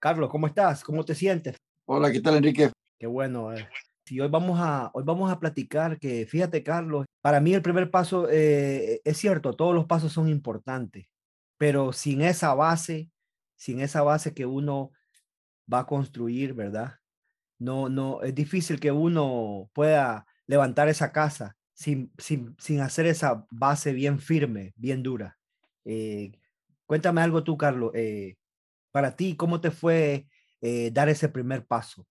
Carlos, ¿cómo estás? ¿Cómo te sientes? Hola, ¿qué tal, Enrique? Qué bueno. Eh. Sí, hoy vamos a hoy vamos a platicar que fíjate, Carlos, para mí el primer paso eh, es cierto, todos los pasos son importantes, pero sin esa base, sin esa base que uno va a construir, ¿verdad? No, no, es difícil que uno pueda levantar esa casa sin, sin, sin hacer esa base bien firme, bien dura. Eh, cuéntame algo tú, Carlos. Eh, para ti, ¿cómo te fue eh, dar ese primer paso?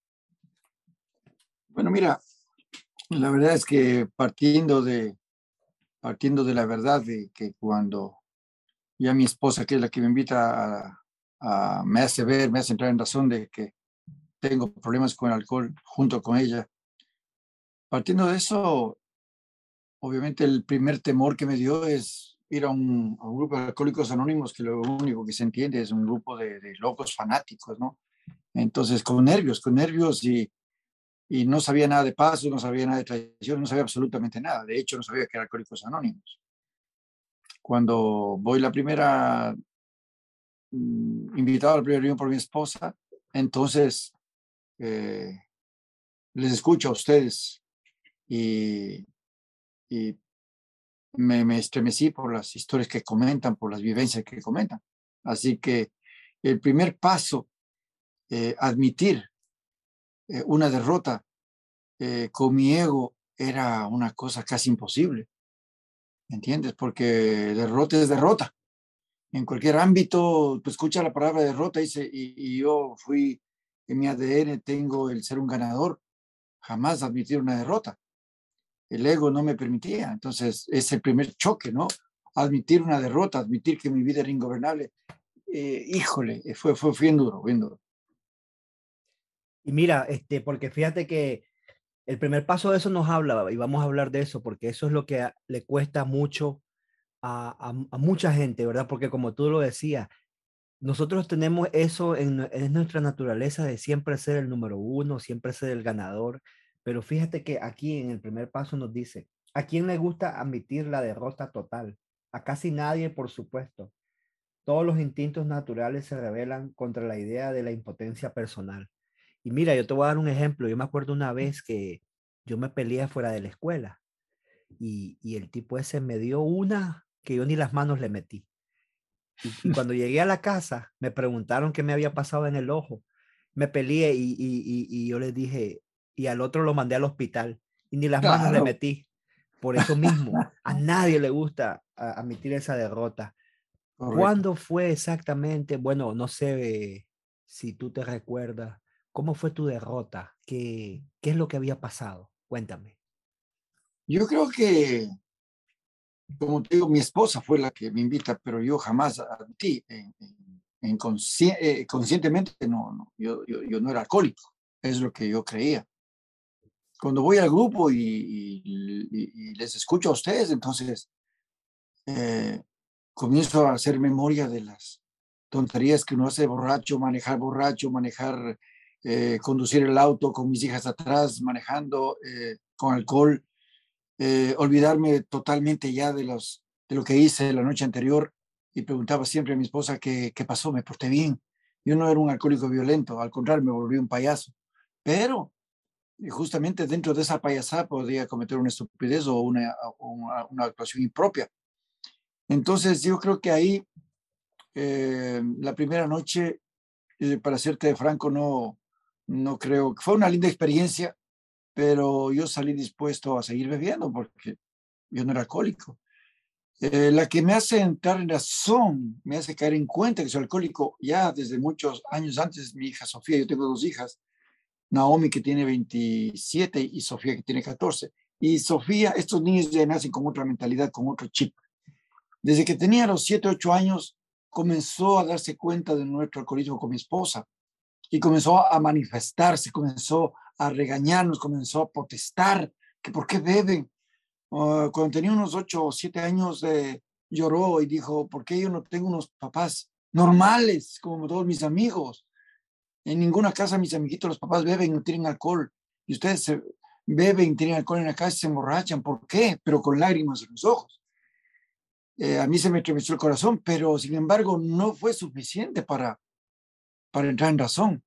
Bueno, mira, la verdad es que partiendo de, partiendo de la verdad de que cuando ya mi esposa, que es la que me invita a, me hace ver, me hace entrar en razón de que tengo problemas con el alcohol junto con ella. Partiendo de eso, obviamente el primer temor que me dio es ir a un, grupo de alcohólicos anónimos que lo único que se entiende es un grupo de, locos fanáticos, ¿no? Entonces, con nervios, con nervios y, y no sabía nada de pasos, no sabía nada de tradición, no sabía absolutamente nada. De hecho, no sabía que eran alcohólicos anónimos cuando voy la primera, mm, invitado a la primera reunión por mi esposa, entonces eh, les escucho a ustedes y, y me, me, estremecí por las historias que comentan, por las vivencias que comentan. Así que el primer paso, eh, admitir eh, una derrota con mi ego era una cosa casi imposible. ¿entiendes? Porque derrota es derrota. En cualquier ámbito, tú escuchas la palabra derrota y, yo fui, en mi ADN tengo el ser un ganador, jamás admitir una derrota. El ego no me permitía. Entonces, es el primer choque, ¿no? Admitir una derrota, admitir que mi vida era ingobernable. Eh, híjole, fue, fue bien duro, bien duro. Y mira, este, porque fíjate que el primer paso de eso nos habla, y vamos a hablar de eso, porque eso es lo que le cuesta mucho a, mucha gente, ¿verdad? Porque como tú lo decías, nosotros tenemos eso en, en, nuestra naturaleza de siempre ser el número uno, siempre ser el ganador, pero fíjate que aquí en el primer paso nos dice, ¿a quién le gusta admitir la derrota total? A casi nadie, por supuesto. Todos los instintos naturales se rebelan contra la idea de la impotencia personal. Y mira, yo te voy a dar un ejemplo. Yo me acuerdo una vez que yo me peleé fuera de la escuela y, y el tipo ese me dio una que yo ni las manos le metí. Y, cuando llegué a la casa, me preguntaron qué me había pasado en el ojo. Me peleé y, y, y yo les dije, y al otro lo mandé al hospital y ni las manos le metí. Por eso mismo, a nadie le gusta admitir esa derrota. ¿Cuándo fue exactamente? Bueno, no sé si tú te recuerdas, ¿Cómo fue tu derrota? ¿Qué, ¿Qué es lo que había pasado? Cuéntame. Yo creo que, como te digo, mi esposa fue la que me invita, pero yo jamás admití, en, en eh, conscientemente, no, no yo, yo, no era alcohólico, es lo que yo creía. Cuando voy al grupo y, les escucho a ustedes, entonces eh, comienzo a hacer memoria de las tonterías que uno hace borracho, manejar borracho, manejar eh, conducir el auto con mis hijas atrás, manejando eh, con alcohol, olvidarme totalmente ya de lo que hice la noche anterior y preguntaba siempre a mi esposa qué, qué pasó, me porté bien. Yo no era un alcohólico violento, al contrario, me volví un payaso. Pero justamente dentro de esa payasada podría cometer una estupidez o una, una, actuación impropia. Entonces yo creo que ahí, la primera noche, para serte franco, no, no creo, fue una linda experiencia, pero yo salí dispuesto a seguir bebiendo porque yo no era alcohólico. Eh, la que me hace entrar en razón, me hace caer en cuenta que soy alcohólico ya desde muchos años antes, mi hija Sofía, yo tengo dos hijas, Naomi que tiene 27 y Sofía que tiene 14. Y Sofía, estos niños ya nacen con otra mentalidad, con otro chip. Desde que tenía los 7, 8 años, comenzó a darse cuenta de nuestro alcoholismo con mi esposa y comenzó a manifestarse, comenzó a regañarnos, comenzó a protestar, que por qué beben. Ah, cuando tenía unos ocho o siete años, eh, lloró y dijo, ¿por qué yo no tengo unos papás normales como todos mis amigos? En ninguna casa mis amiguitos, los papás beben, no tienen alcohol. Y ustedes se beben, tienen alcohol en la casa y se emborrachan. ¿Por qué? Pero con lágrimas en los ojos. Eh, a mí se me estremeció el corazón, pero sin embargo no fue suficiente para, para entrar en razón.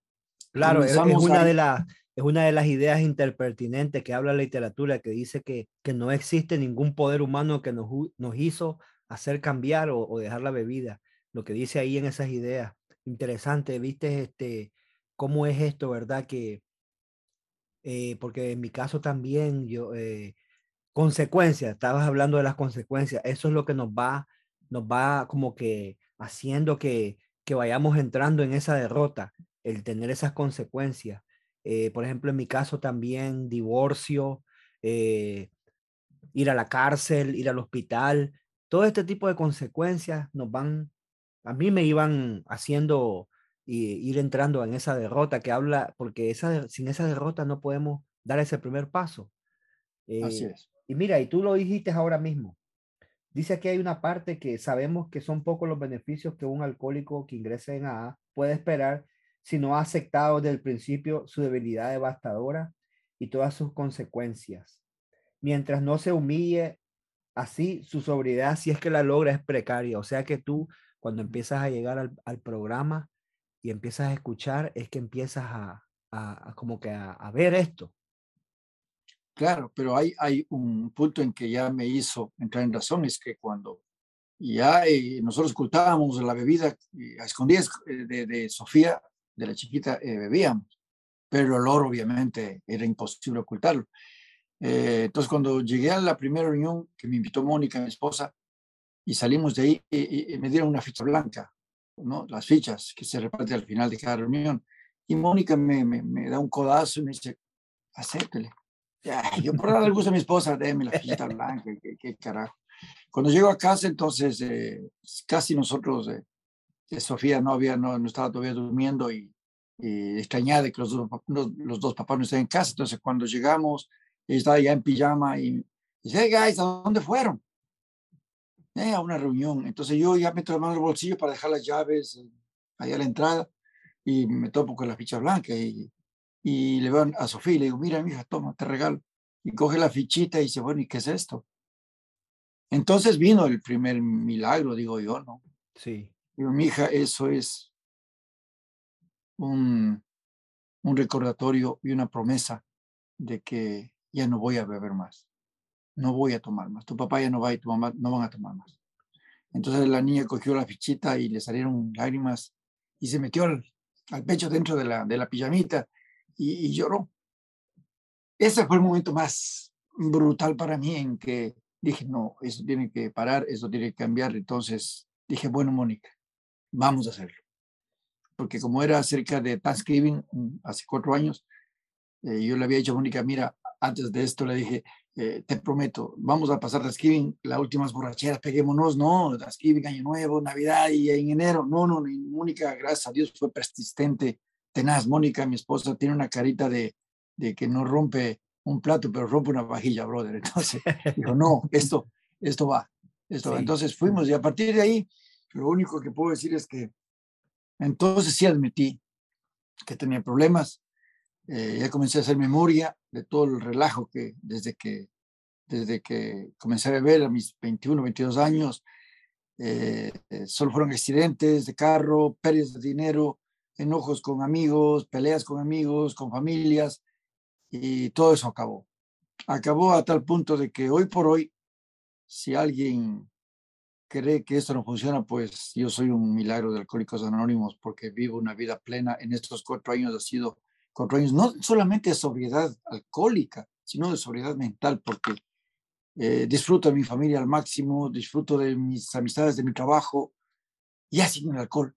Claro, es, una de las, es una de las ideas interpertinentes que habla la literatura, que dice que, que no existe ningún poder humano que nos, nos hizo hacer cambiar o, dejar la bebida. Lo que dice ahí en esas ideas. Interesante, viste este, cómo es esto, ¿verdad? Que, eh, porque en mi caso también, yo, eh, consecuencias, estabas hablando de las consecuencias, eso es lo que nos va, nos va como que haciendo que, que vayamos entrando en esa derrota, el tener esas consecuencias. Eh, por ejemplo, en mi caso también divorcio, ir a la cárcel, ir al hospital, todo este tipo de consecuencias nos van, a mí me iban haciendo y ir entrando en esa derrota que habla, porque esa, sin esa derrota no podemos dar ese primer paso. Así eh, es. Y mira, y tú lo dijiste ahora mismo. Dice que hay una parte que sabemos que son pocos los beneficios que un alcohólico que ingrese en AA puede esperar si no ha aceptado desde el principio su debilidad devastadora y todas sus consecuencias. Mientras no se humille así, su sobriedad, si es que la logra, es precaria. O sea que tú, cuando empiezas a llegar al, programa y empiezas a escuchar, es que empiezas a, como que a ver esto. Claro, pero hay, hay un punto en que ya me hizo entrar en razón, es que cuando ya eh, nosotros ocultábamos la bebida a escondidas eh, de, de, Sofía, de la chiquita, eh, bebíamos, pero el olor obviamente era imposible ocultarlo. entonces cuando llegué a la primera reunión que me invitó Mónica, mi esposa, y salimos de ahí, me dieron una ficha blanca, ¿no? las fichas que se reparten al final de cada reunión. Y Mónica me, me, me da un codazo y me dice, acéptele yo por darle gusto a mi esposa, déme la fichita blanca, qué, carajo. Cuando llego a casa, entonces eh, casi nosotros, eh, Sofía no, había, no, estaba todavía durmiendo y, y de que los dos, los, dos papás no estén en casa. Entonces cuando llegamos, ella estaba ya en pijama y dice, hey ¿a dónde fueron? Eh, a una reunión. Entonces yo ya meto la mano en el bolsillo para dejar las llaves eh, ahí a la entrada y me topo con la ficha blanca y y le van a Sofía y le digo, mira, mi hija, toma, te regalo. Y coge la fichita y dice, bueno, ¿y qué es esto? Entonces vino el primer milagro, digo yo, ¿no? Sí. Digo, mi hija, eso es un, un recordatorio y una promesa de que ya no voy a beber más, no voy a tomar más, tu papá ya no va y tu mamá no van a tomar más. Entonces la niña cogió la fichita y le salieron lágrimas y se metió al, al pecho dentro de la, de la pijamita y, lloró. Ese fue el momento más brutal para mí en que dije, no, eso tiene que parar, eso tiene que cambiar. Entonces dije, bueno, Mónica, vamos a hacerlo. Porque como era cerca de Thanksgiving, mm, hace cuatro años, eh, yo le había dicho a Mónica, mira, antes de esto le dije, eh, te prometo, vamos a pasar Thanksgiving, las últimas borracheras, peguémonos, no, Thanksgiving, Año Nuevo, Navidad y en enero, no, no, Mónica, gracias a Dios, fue persistente tenaz. Mónica, mi esposa, tiene una carita de, de que no rompe un plato, pero rompe una vajilla, brother. Entonces, dijo, no, esto, esto va. Esto Entonces fuimos y a partir de ahí, lo único que puedo decir es que entonces sí admití que tenía problemas. Eh, ya comencé a hacer memoria de todo el relajo que desde que, desde que comencé a beber a mis 21, 22 años, eh, eh, solo fueron accidentes de carro, pérdidas de dinero, enojos con amigos, peleas con amigos, con familias, y todo eso acabó. Acabó a tal punto de que hoy por hoy, si alguien cree que esto no funciona, pues yo soy un milagro de Alcohólicos Anónimos porque vivo una vida plena. En estos cuatro años ha sido cuatro años, no solamente de sobriedad alcohólica, sino de sobriedad mental, porque eh, disfruto de mi familia al máximo, disfruto de mis amistades, de mi trabajo, ya sin el alcohol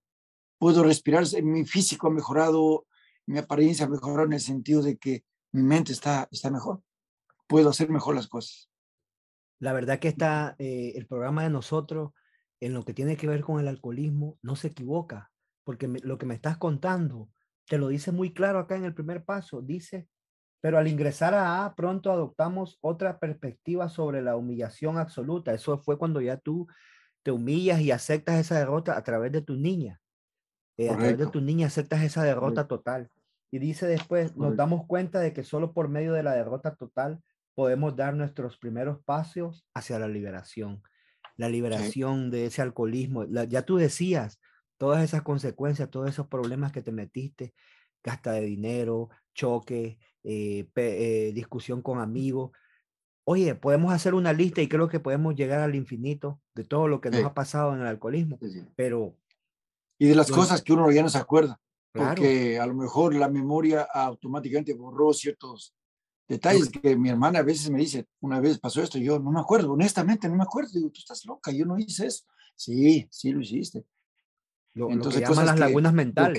puedo respirar, mi físico ha mejorado, mi apariencia ha mejorado en el sentido de que mi mente está, está mejor, puedo hacer mejor las cosas. La verdad que está eh, el programa de nosotros en lo que tiene que ver con el alcoholismo no se equivoca, porque lo que me estás contando te lo dice muy claro acá en el primer paso. Dice, pero al ingresar a A, pronto adoptamos otra perspectiva sobre la humillación absoluta. Eso fue cuando ya tú te humillas y aceptas esa derrota a través de tu niña. Eh, a través de tu niña aceptas esa derrota total. Y dice después, nos damos cuenta de que solo por medio de la derrota total podemos dar nuestros primeros pasos hacia la liberación. La liberación de ese alcoholismo. ya tú decías, todas esas consecuencias, todos esos problemas que te metiste, gasta de dinero, choque, eh, eh, discusión con amigos. Oye, podemos hacer una lista y creo que podemos llegar al infinito de todo lo que nos ha pasado en el alcoholismo, pero... Y de las cosas que uno ya no se acuerda, porque a lo mejor la memoria automáticamente borró ciertos detalles que mi hermana a veces me dice, una vez pasó esto, yo no me acuerdo, honestamente no me acuerdo, digo, tú estás loca, yo no hice eso. Sí, sí lo hiciste. Entonces, lo que llaman las lagunas mentales.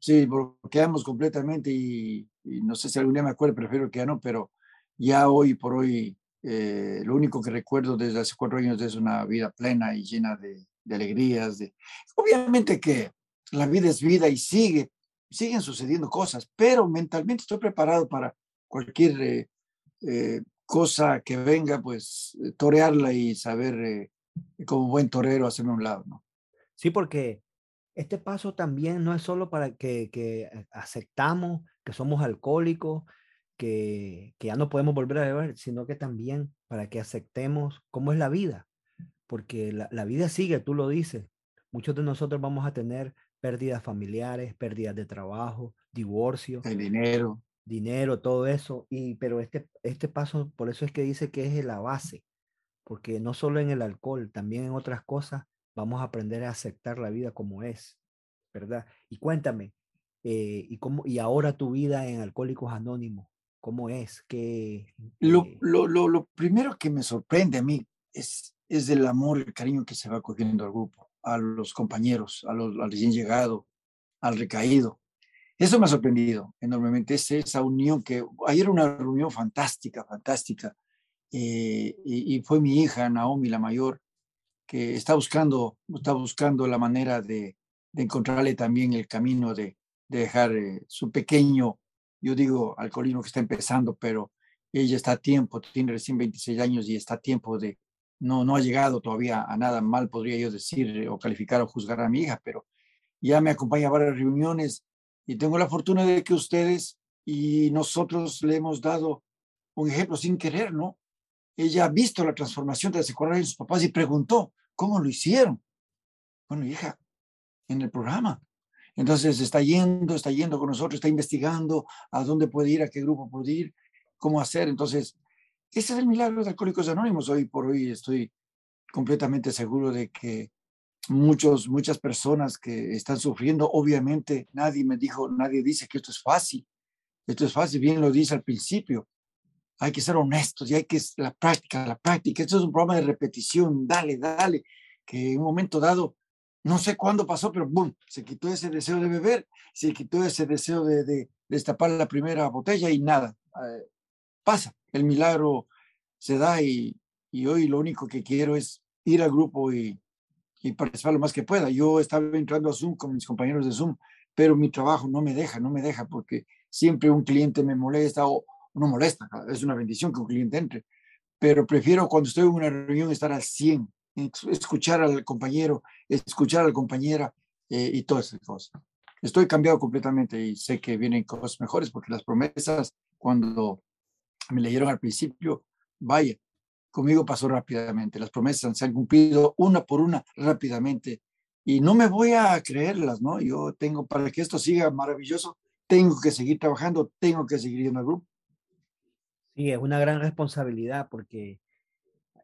Sí, bloqueamos completamente y, no sé si algún día me acuerdo, prefiero que ya no, pero ya hoy por hoy eh, lo único que recuerdo desde hace cuatro años es una vida plena y llena de, alegrías. De... Obviamente que la vida es vida y sigue, siguen sucediendo cosas, pero mentalmente estoy preparado para cualquier eh, eh, cosa que venga, pues torearla y saber como buen torero hacerme a un lado, ¿no? Sí, porque este paso también no es solo para que, que aceptamos que somos alcohólicos, que, que, ya no podemos volver a beber, sino que también para que aceptemos cómo es la vida, porque la, la vida sigue, tú lo dices. Muchos de nosotros vamos a tener pérdidas familiares, pérdidas de trabajo, divorcio. El dinero. Dinero, todo eso. Y, pero este, este paso, por eso es que dice que es la base, porque no solo en el alcohol, también en otras cosas vamos a aprender a aceptar la vida como es, ¿verdad? Y cuéntame, eh, ¿y, cómo, y ahora tu vida en Alcohólicos Anónimos, ¿cómo es? ¿Qué, lo, lo, lo, lo, primero que me sorprende a mí es, es el amor, el cariño que se va cogiendo al grupo, a los compañeros, a los, al recién llegado, al recaído. Eso me ha sorprendido enormemente, es esa unión que ayer una reunión fantástica, fantástica, eh, y, y, fue mi hija, Naomi, la mayor, que está buscando, está buscando la manera de, encontrarle también el camino de, de dejar eh, su pequeño, yo digo, alcoholismo que está empezando, pero ella está a tiempo, tiene recién 26 años y está a tiempo de, no, no ha llegado todavía a nada mal, podría yo decir, eh, o calificar o juzgar a mi hija, pero ya me acompaña a varias reuniones y tengo la fortuna de que ustedes y nosotros le hemos dado un ejemplo sin querer, ¿no? Ella ha visto la transformación de la de sus papás y preguntó, ¿cómo lo hicieron? Bueno, hija, en el programa. Entonces está yendo, está yendo con nosotros, está investigando a dónde puede ir, a qué grupo puede ir, cómo hacer. Entonces, ese es el milagro de Alcohólicos Anónimos. Hoy por hoy estoy completamente seguro de que muchos, muchas personas que están sufriendo, obviamente nadie me dijo, nadie dice que esto es fácil. Esto es fácil, bien lo dice al principio hay que ser honestos y hay que la práctica, la práctica. Esto es un programa de repetición, dale, dale, que en un momento dado, no sé cuándo pasó, pero boom, se quitó ese deseo de beber, se quitó ese deseo de, de, destapar la primera botella y nada, eh, pasa, el milagro se da y, y, hoy lo único que quiero es ir al grupo y, y participar lo más que pueda. Yo estaba entrando a Zoom con mis compañeros de Zoom, pero mi trabajo no me deja, no me deja porque siempre un cliente me molesta o, no molesta, es una bendición que un cliente entre, pero prefiero cuando estoy en una reunión estar al 100, escuchar al compañero, escuchar a la compañera eh, y todas esas cosas. Estoy cambiado completamente y sé que vienen cosas mejores porque las promesas, cuando me leyeron al principio, vaya, conmigo pasó rápidamente. Las promesas se han cumplido una por una rápidamente y no me voy a creerlas, ¿no? Yo tengo, para que esto siga maravilloso, tengo que seguir trabajando, tengo que seguir yendo al grupo. Sí, es una gran responsabilidad porque,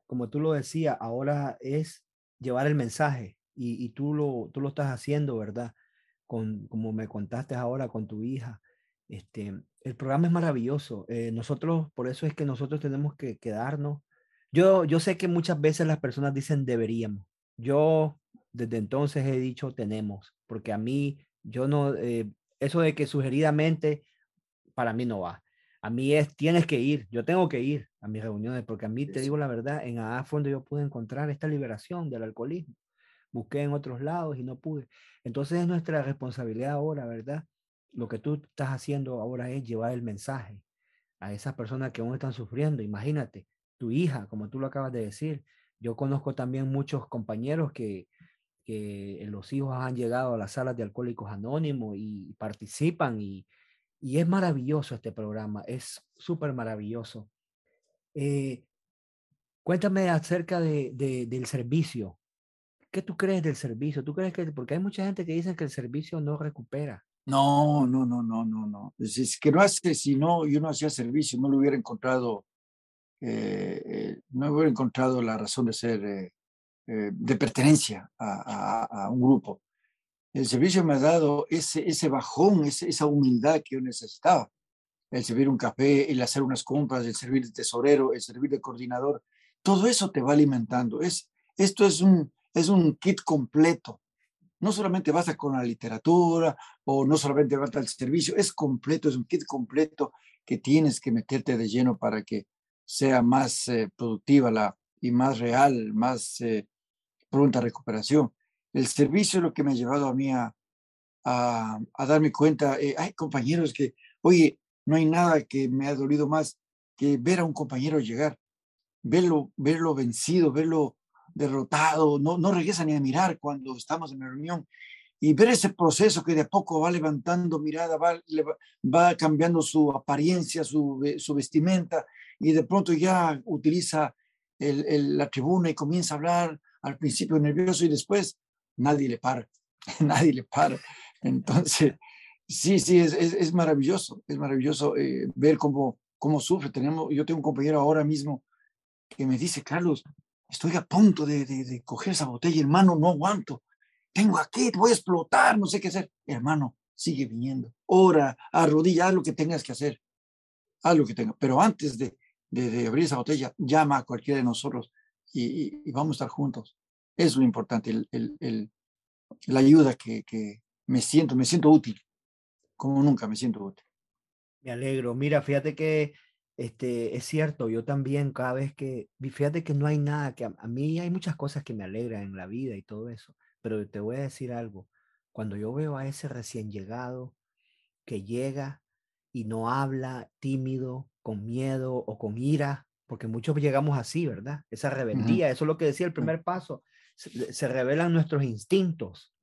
como tú lo decías, ahora es llevar el mensaje y, tú, lo, tú lo estás haciendo, ¿verdad? Con, como me contaste ahora con tu hija. Este, el programa es maravilloso. Eh, nosotros, por eso es que nosotros tenemos que quedarnos. Yo, yo sé que muchas veces las personas dicen deberíamos. Yo desde entonces he dicho tenemos, porque a mí, yo no, eh, eso de que sugeridamente, para mí no va a mí es, tienes que ir, yo tengo que ir a mis reuniones, porque a mí, te digo la verdad, en AA fue donde yo pude encontrar esta liberación del alcoholismo. Busqué en otros lados y no pude. Entonces es nuestra responsabilidad ahora, ¿verdad? lo que tú estás haciendo ahora es llevar el mensaje a esas personas que aún están sufriendo. Imagínate, tu hija, como tú lo acabas de decir. Yo conozco también muchos compañeros que, que los hijos han llegado a las salas de alcohólicos anónimos y participan y, y es maravilloso este programa, es súper maravilloso. Eh, cuéntame acerca de, del servicio. ¿Qué tú crees del servicio? ¿Tú crees que, porque hay mucha gente que dice que el servicio no recupera? No, no, no, no, no, no. Es, que no hace, si no, yo no hacía servicio, no lo hubiera encontrado, eh, eh, no hubiera encontrado la razón de ser, de pertenencia a, a, a, un grupo. El servicio me ha dado ese, ese bajón, esa humildad que yo necesitaba el servir un café, el hacer unas compras, el servir de tesorero, el servir de coordinador, todo eso te va alimentando. Es, esto es un, es un kit completo. No solamente basta con la literatura o no solamente basta el servicio, es completo, es un kit completo que tienes que meterte de lleno para que sea más eh, productiva la, y más real, más eh, pronta recuperación. El servicio es lo que me ha llevado a mí a, a, darme cuenta, eh, hay compañeros que, oye, no hay nada que me ha dolido más que ver a un compañero llegar, verlo, verlo vencido, verlo derrotado, no, no regresa ni a mirar cuando estamos en la reunión y ver ese proceso que de a poco va levantando mirada, va, va cambiando su apariencia, su, su, vestimenta y de pronto ya utiliza el, la tribuna y comienza a hablar al principio nervioso y después nadie le para, nadie le para. Entonces, Sí, sí, es, es, maravilloso, es maravilloso eh, ver cómo, cómo sufre. Tenemos, yo tengo un compañero ahora mismo que me dice, Carlos, estoy a punto de, de, coger esa botella, hermano, no aguanto. Tengo aquí, voy a explotar, no sé qué hacer. Hermano, sigue viniendo. Ora, arrodilla, haz lo que tengas que hacer. Haz lo que tengas. Pero antes de, de, abrir esa botella, llama a cualquiera de nosotros y, vamos a estar juntos. Es lo importante, el, la ayuda que, que me siento, me siento útil como nunca me siento útil. Me alegro. Mira, fíjate que este, es cierto, yo también cada vez que, fíjate que no hay nada que, a, mí hay muchas cosas que me alegran en la vida y todo eso, pero te voy a decir algo, cuando yo veo a ese recién llegado que llega y no habla tímido, con miedo o con ira, porque muchos llegamos así, ¿verdad? Esa rebeldía, eso es lo que decía el primer paso, se, se revelan nuestros instintos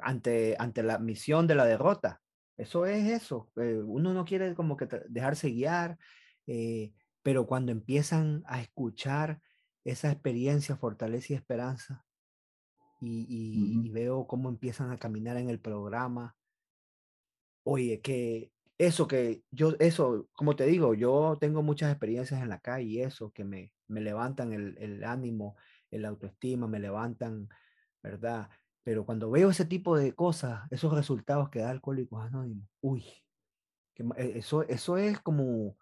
ante, ante la misión de la derrota. Eso es eso. Eh, uno no quiere como que dejarse guiar, eh, pero cuando empiezan a escuchar esa experiencia, fortaleza y esperanza, y, veo cómo empiezan a caminar en el programa, oye, que eso que yo, eso, como te digo, yo tengo muchas experiencias en la calle y eso que me, me levantan el, el ánimo, el autoestima, me levantan, ¿verdad? Pero cuando veo ese tipo de cosas, esos resultados que da Alcohólicos Anónimos, uy, eh, eso, eso es como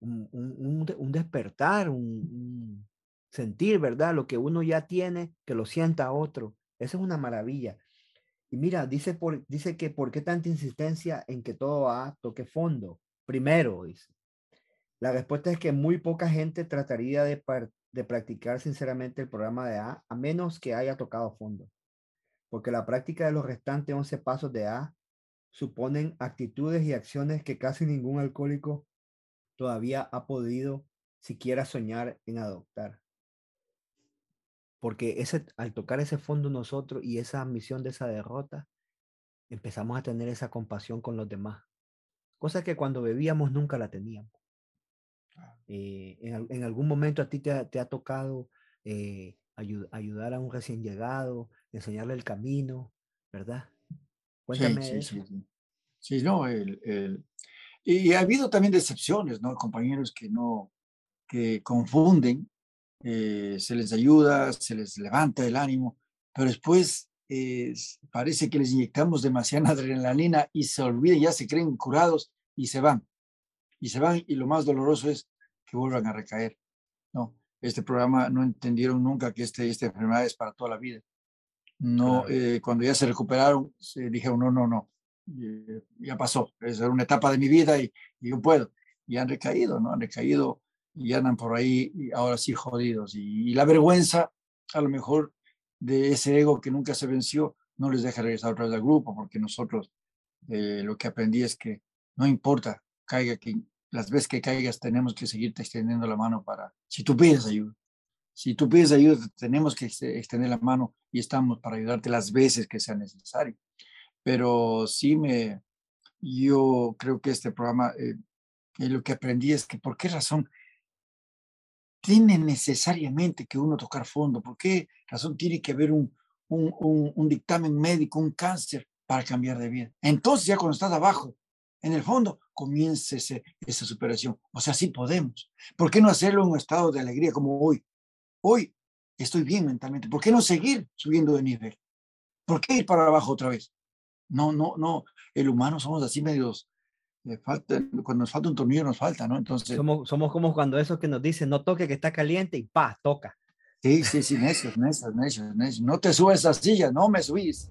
un, un, despertar, un, sentir, ¿verdad? Lo que uno ya tiene, que lo sienta otro. Eso es una maravilla. Y mira, dice, por, dice que por qué tanta insistencia en que todo A toque fondo. Primero, dice. La respuesta es que muy poca gente trataría de, de practicar sinceramente el programa de A a menos que haya tocado fondo porque la práctica de los restantes 11 pasos de A suponen actitudes y acciones que casi ningún alcohólico todavía ha podido siquiera soñar en adoptar. Porque ese, al tocar ese fondo nosotros y esa misión de esa derrota, empezamos a tener esa compasión con los demás. Cosa que cuando bebíamos nunca la teníamos. Eh, en, algún momento a ti te ha, tocado eh, ayudar a un recién llegado, enseñarle el camino, ¿verdad? Cuéntame. Sí, sí, sí, sí. no, el, y ha habido también decepciones, ¿no? Compañeros que no, que confunden, eh, se les ayuda, se les levanta el ánimo, pero después eh, parece que les inyectamos demasiada adrenalina y se olviden, ya se creen curados y se van. Y se van y lo más doloroso es que vuelvan a recaer. No, este programa no entendieron nunca que este, esta enfermedad es para toda la vida. No, eh, cuando ya se recuperaron, se dijeron, no, no, no, ya pasó, es una etapa de mi vida y, yo puedo. Y han recaído, ¿no? Han recaído y andan por ahí y ahora sí jodidos. Y, la vergüenza, a lo mejor, de ese ego que nunca se venció, no les deja regresar otra vez al grupo, porque nosotros eh, lo que aprendí es que no importa, caiga quien, las veces que caigas tenemos que seguirte extendiendo la mano para, si tú pides ayuda, si tú pides ayuda, tenemos que extender la mano y estamos para ayudarte las veces que sea necesario. Pero sí me, yo creo que este programa, eh, eh, lo que aprendí es que por qué razón tiene necesariamente que uno tocar fondo, por qué razón tiene que haber un, un, un, dictamen médico, un cáncer para cambiar de vida. Entonces ya cuando estás abajo, en el fondo, comienza esa superación. O sea, sí podemos. ¿Por qué no hacerlo en un estado de alegría como hoy? Hoy estoy bien mentalmente. ¿Por qué no seguir subiendo de nivel? ¿Por qué ir para abajo otra vez? No, no, no. El humano somos así medios. Falta, cuando nos falta un tornillo nos falta, ¿no? Entonces. Somos, somos como cuando esos que nos dicen no toque que está caliente y pa, toca. Sí, sí, sí, necios, necios, necios, necios. No te subes a silla, no me subís.